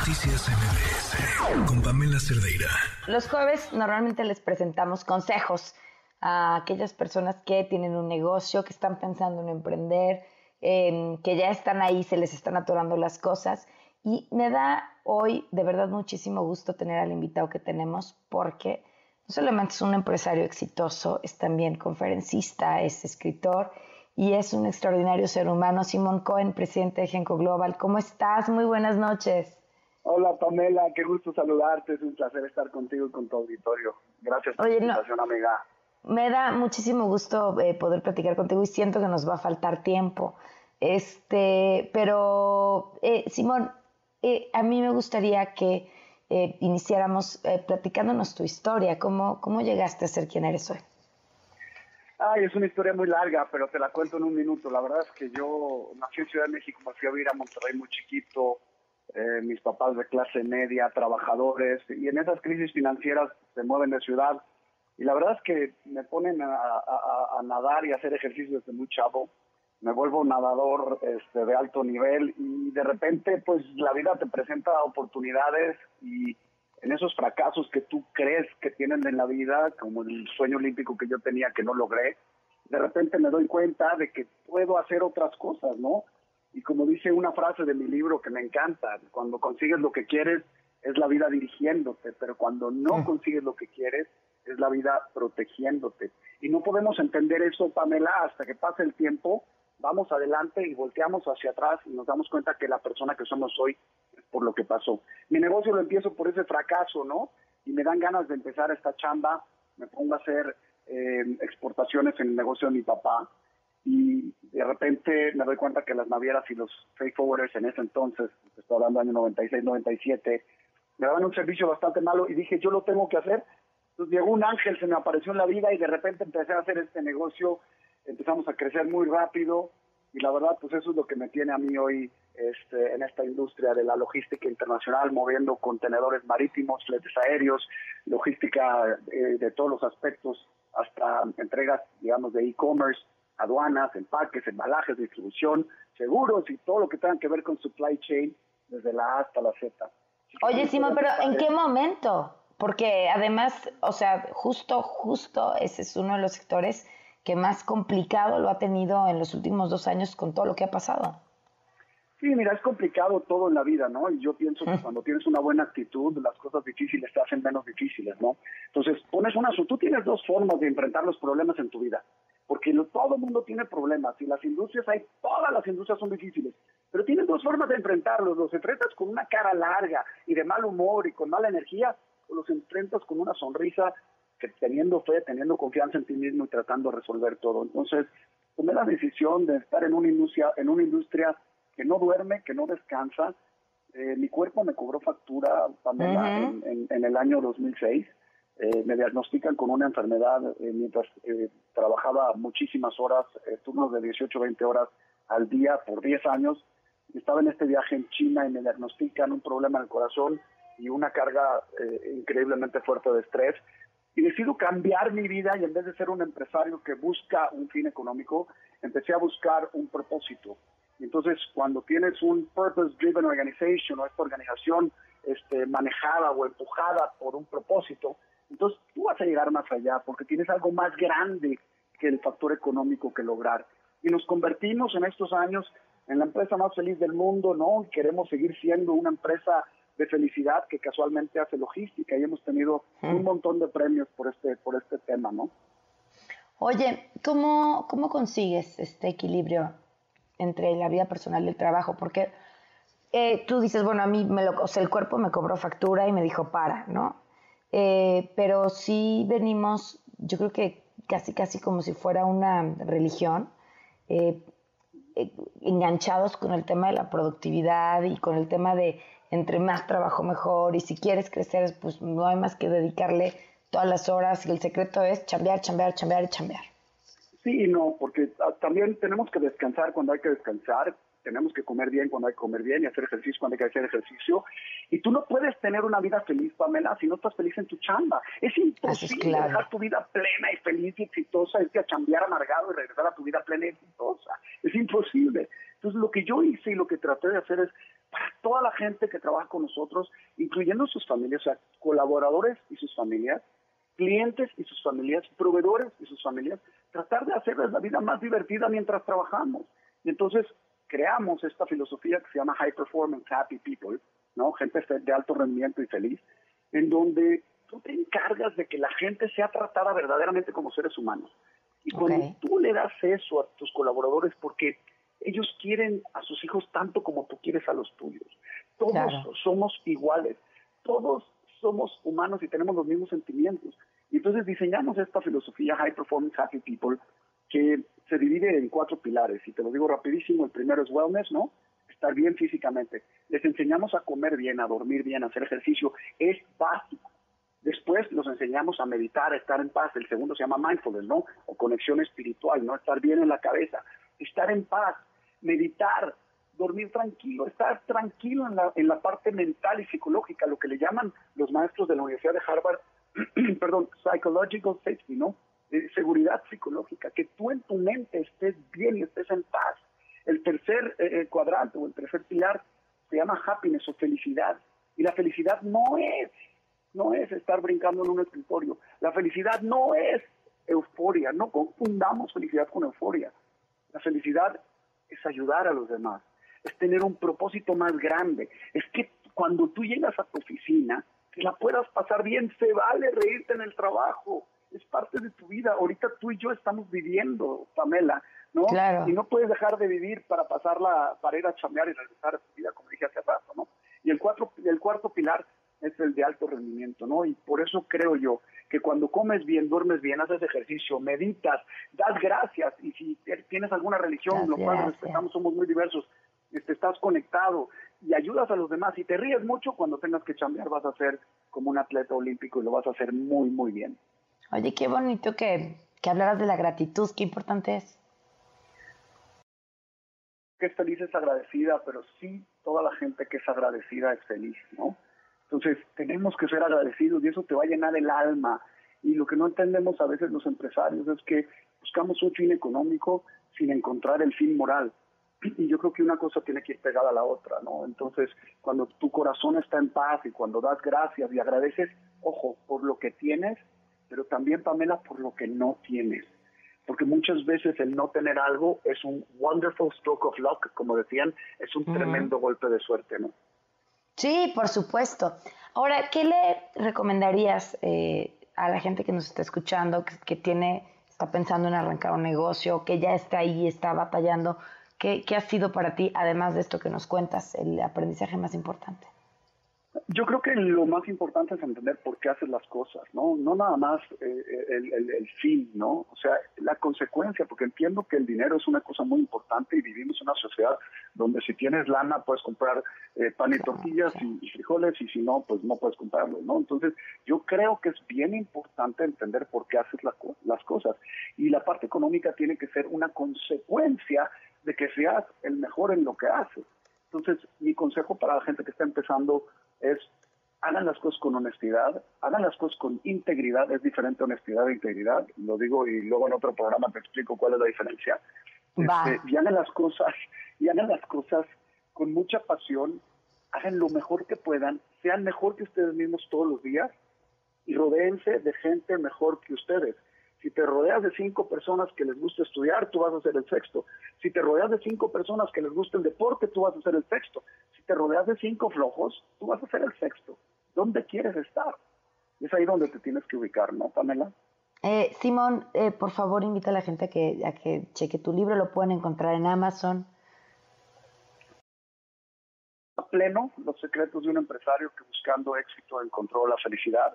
Noticias MBS con Pamela Cerdeira. Los jueves normalmente les presentamos consejos a aquellas personas que tienen un negocio, que están pensando en emprender, que ya están ahí, se les están atorando las cosas. Y me da hoy de verdad muchísimo gusto tener al invitado que tenemos porque no solamente es un empresario exitoso, es también conferencista, es escritor y es un extraordinario ser humano. Simón Cohen, presidente de Genco Global. ¿Cómo estás? Muy buenas noches. Hola Pamela, qué gusto saludarte, es un placer estar contigo y con tu auditorio. Gracias por la invitación, amiga. Me da muchísimo gusto eh, poder platicar contigo y siento que nos va a faltar tiempo. Este, pero eh, Simón, eh, a mí me gustaría que iniciáramos platicándonos tu historia, cómo, cómo llegaste a ser quien eres hoy. Ay, es una historia muy larga, pero te la cuento en un minuto. La verdad es que yo nací en Ciudad de México, me fui a vivir a Monterrey muy chiquito, mis papás de clase media, trabajadores, y en esas crisis financieras se mueven de ciudad y la verdad es que me ponen a, nadar y a hacer ejercicio desde muy chavo. Me vuelvo nadador este, de alto nivel y de repente pues la vida te presenta oportunidades y en esos fracasos que tú crees que tienen en la vida, como el sueño olímpico que yo tenía que no logré, de repente me doy cuenta de que puedo hacer otras cosas, ¿no? Y como dice una frase de mi libro que me encanta, cuando consigues lo que quieres es la vida dirigiéndote, pero cuando no mm. consigues lo que quieres es la vida protegiéndote. Y no podemos entender eso, Pamela, hasta que pase el tiempo, vamos adelante y volteamos hacia atrás y nos damos cuenta que la persona que somos hoy es por lo que pasó. Mi negocio lo empiezo por ese fracaso, ¿no? Y me dan ganas de empezar esta chamba, me pongo a hacer eh, exportaciones en el negocio de mi papá y de repente me doy cuenta que las navieras y los freight forwarders en ese entonces, estoy hablando año 96, 97, me daban un servicio bastante malo y dije, yo lo tengo que hacer entonces llegó un ángel, se me apareció en la vida y de repente empecé a hacer este negocio, empezamos a crecer muy rápido y la verdad pues eso es lo que me tiene a mí hoy este, en esta industria de la logística internacional, moviendo contenedores marítimos, fletes aéreos, logística eh, de todos los aspectos, hasta entregas, digamos, de e-commerce, aduanas, empaques, embalajes, distribución, seguros y todo lo que tenga que ver con supply chain, desde la A hasta la Z. Oye, Simón, pero ¿en qué momento? porque además, o sea, justo, justo ese es uno de los sectores que más complicado lo ha tenido en los últimos dos años con todo lo que ha pasado. Sí, mira, es complicado todo en la vida, ¿no? Y yo pienso que cuando tienes una buena actitud, las cosas difíciles te hacen menos difíciles, ¿no? Entonces, pones una... Tú tienes dos formas de enfrentar los problemas en tu vida, porque todo el mundo tiene problemas, y las industrias hay, todas las industrias son difíciles, pero tienes dos formas de enfrentarlos, los enfrentas con una cara larga y de mal humor y con mala energía, los enfrentas con una sonrisa, que teniendo fe, teniendo confianza en ti mismo y tratando de resolver todo. Entonces, tomé la decisión de estar en una industria, en una industria que no duerme, que no descansa. Eh, mi cuerpo me cobró factura, Pamela, en, el año 2006. Eh, me diagnostican con una enfermedad eh, mientras trabajaba muchísimas horas, turnos de 18, 20 horas al día por 10 años. Estaba en este viaje en China y me diagnostican un problema en el corazón y una carga eh, increíblemente fuerte de estrés. Y decido cambiar mi vida y en vez de ser un empresario que busca un fin económico, empecé a buscar un propósito. Y entonces, cuando tienes un purpose-driven organization o esta organización este, manejada o empujada por un propósito, entonces tú vas a llegar más allá porque tienes algo más grande que el factor económico que lograr. Y nos convertimos en estos años en la empresa más feliz del mundo, ¿no? Queremos seguir siendo una empresa de felicidad que casualmente hace logística y hemos tenido un montón de premios por este, por este tema, ¿no? Oye, ¿cómo, ¿cómo consigues este equilibrio entre la vida personal y el trabajo? Porque eh, tú dices, bueno, a mí me lo, o sea, el cuerpo me cobró factura y me dijo para, ¿no? Eh, pero sí venimos, yo creo que casi, casi como si fuera una religión, eh, enganchados con el tema de la productividad y con el tema de entre más trabajo mejor y si quieres crecer, pues no hay más que dedicarle todas las horas y el secreto es chambear, chambear, chambear y chambear. Sí y no, porque también tenemos que descansar cuando hay que descansar, tenemos que comer bien cuando hay que comer bien y hacer ejercicio cuando hay que hacer ejercicio. Y tú no puedes tener una vida feliz, Pamela, si no estás feliz en tu chamba. Es imposible dejar tu vida plena y feliz y exitosa, irte a chambear amargado y regresar a tu vida plena y exitosa. Es imposible. Entonces, lo que yo hice y lo que traté de hacer es para toda la gente que trabaja con nosotros, incluyendo sus familias, o sea, colaboradores y sus familias, clientes y sus familias, proveedores y sus familias, tratar de hacerles la vida más divertida mientras trabajamos. Y entonces creamos esta filosofía que se llama High Performance Happy People, ¿no? Gente de alto rendimiento y feliz, en donde tú te encargas de que la gente sea tratada verdaderamente como seres humanos. Y cuando tú le das eso a tus colaboradores, porque ellos quieren a sus hijos tanto como tú quieres a los tuyos. Todos somos iguales, todos somos humanos y tenemos los mismos sentimientos. Y entonces diseñamos esta filosofía High Performance Happy People que se divide en cuatro pilares. Y te lo digo rapidísimo, el primero es wellness, ¿no? Estar bien físicamente. Les enseñamos a comer bien, a dormir bien, a hacer ejercicio. Es básico. Después los enseñamos a meditar, a estar en paz. El segundo se llama mindfulness, ¿no? O conexión espiritual, ¿no? Estar bien en la cabeza, estar en paz, meditar, dormir tranquilo, estar tranquilo en la, en la parte mental y psicológica, lo que le llaman los maestros de la Universidad de Harvard, perdón, psychological safety, ¿no? seguridad psicológica, que tú en tu mente estés bien y estés en paz. El tercer eh, eh, cuadrante o el tercer pilar se llama happiness o felicidad. Y la felicidad no es, no es estar brincando en un escritorio. La felicidad no es euforia, no confundamos felicidad con euforia. La felicidad es ayudar a los demás, es tener un propósito más grande. Es que cuando tú llegas a tu oficina, que la puedas pasar bien, se vale reírte en el trabajo, es parte de tu vida. Ahorita tú y yo estamos viviendo, Pamela, ¿no? Y no puedes dejar de vivir para pasarla, para ir a chambear y regresar a tu vida, como dije hace rato, ¿no? Y el, cuatro, el cuarto pilar es el de alto rendimiento, ¿no? Y por eso creo yo que cuando comes bien, duermes bien, haces ejercicio, meditas, das gracias, y si tienes alguna religión, lo cual respetamos, somos muy diversos, este, estás conectado y ayudas a los demás y te ríes mucho cuando tengas que chambear, vas a ser como un atleta olímpico y lo vas a hacer muy, muy bien. Oye, qué bonito que, que hablaras de la gratitud, qué importante es. Que es feliz es agradecida, pero sí toda la gente que es agradecida es feliz, ¿no? Entonces, tenemos que ser agradecidos y eso te va a llenar el alma. Y lo que no entendemos a veces los empresarios es que buscamos un fin económico sin encontrar el fin moral. Y yo creo que una cosa tiene que ir pegada a la otra, ¿no? Entonces, cuando tu corazón está en paz y cuando das gracias y agradeces, ojo, por lo que tienes, pero también, Pamela, por lo que no tienes. Porque muchas veces el no tener algo es un wonderful stroke of luck, como decían, es un tremendo golpe de suerte, ¿no? Sí, por supuesto. Ahora, ¿qué le recomendarías eh, a la gente que nos está escuchando, que, tiene, está pensando en arrancar un negocio, que ya está ahí, está batallando? ¿Qué, ¿Qué ha sido para ti, además de esto que nos cuentas, el aprendizaje más importante? Yo creo que lo más importante es entender por qué haces las cosas, ¿no? No nada más eh, el, el, fin, ¿no? O sea, la consecuencia, porque entiendo que el dinero es una cosa muy importante y vivimos en una sociedad donde si tienes lana puedes comprar eh, pan y tortillas y, frijoles y si no, pues no puedes comprarlo, ¿no? Entonces, yo creo que es bien importante entender por qué haces las cosas y la parte económica tiene que ser una consecuencia de que seas el mejor en lo que haces. Entonces, mi consejo para la gente que está empezando es hagan las cosas con honestidad, hagan las cosas con integridad, es diferente honestidad e integridad, lo digo y luego en otro programa te explico cuál es la diferencia. Este, y hagan las cosas, y hagan las cosas con mucha pasión, hagan lo mejor que puedan, sean mejor que ustedes mismos todos los días y rodeense de gente mejor que ustedes. Si te rodeas de cinco personas que les gusta estudiar, tú vas a ser el sexto. Si te rodeas de cinco personas que les gusta el deporte, tú vas a ser el sexto. Si te rodeas de cinco flojos, tú vas a ser el sexto. ¿Dónde quieres estar? Es ahí donde te tienes que ubicar, ¿no, Pamela? Eh, Simón, eh, por favor, invita a la gente a que, a que cheque tu libro. Lo pueden encontrar en Amazon. A pleno, los secretos de un empresario que buscando éxito encontró la felicidad.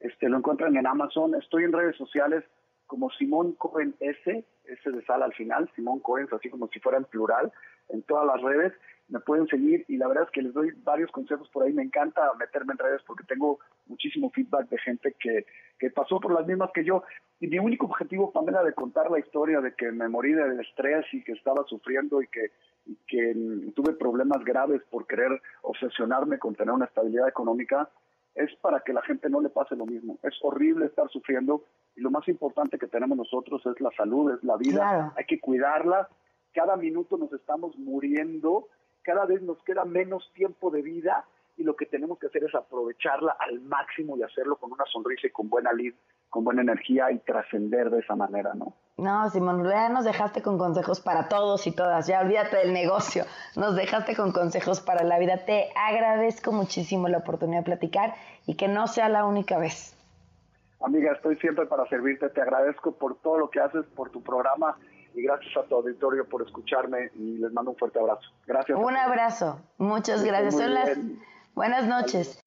Este, lo encuentran en Amazon. Estoy en redes sociales como Simón Cohen S, S de sala al final, Simón Cohen, así como si fuera en plural, en todas las redes. Me pueden seguir y la verdad es que les doy varios consejos por ahí. Me encanta meterme en redes porque tengo muchísimo feedback de gente que, que pasó por las mismas que yo. Y mi único objetivo, Pamela, de contar la historia de que me morí del estrés y que estaba sufriendo y que, y que tuve problemas graves por querer obsesionarme con tener una estabilidad económica, es para que la gente no le pase lo mismo. Es horrible estar sufriendo y lo más importante que tenemos nosotros es la salud, es la vida. Hay que cuidarla. Cada minuto nos estamos muriendo cada vez nos queda menos tiempo de vida y lo que tenemos que hacer es aprovecharla al máximo y hacerlo con una sonrisa y con buena lid, con buena energía y trascender de esa manera, ¿no? No, Simón, ya nos dejaste con consejos para todos y todas. Ya olvídate del negocio. Nos dejaste con consejos para la vida. Te agradezco muchísimo la oportunidad de platicar y que no sea la única vez. Amiga, estoy siempre para servirte. Te agradezco por todo lo que haces, por tu programa y gracias a tu auditorio por escucharme y les mando un fuerte abrazo. Gracias. Un abrazo. Muchas gracias. Son las buenas noches.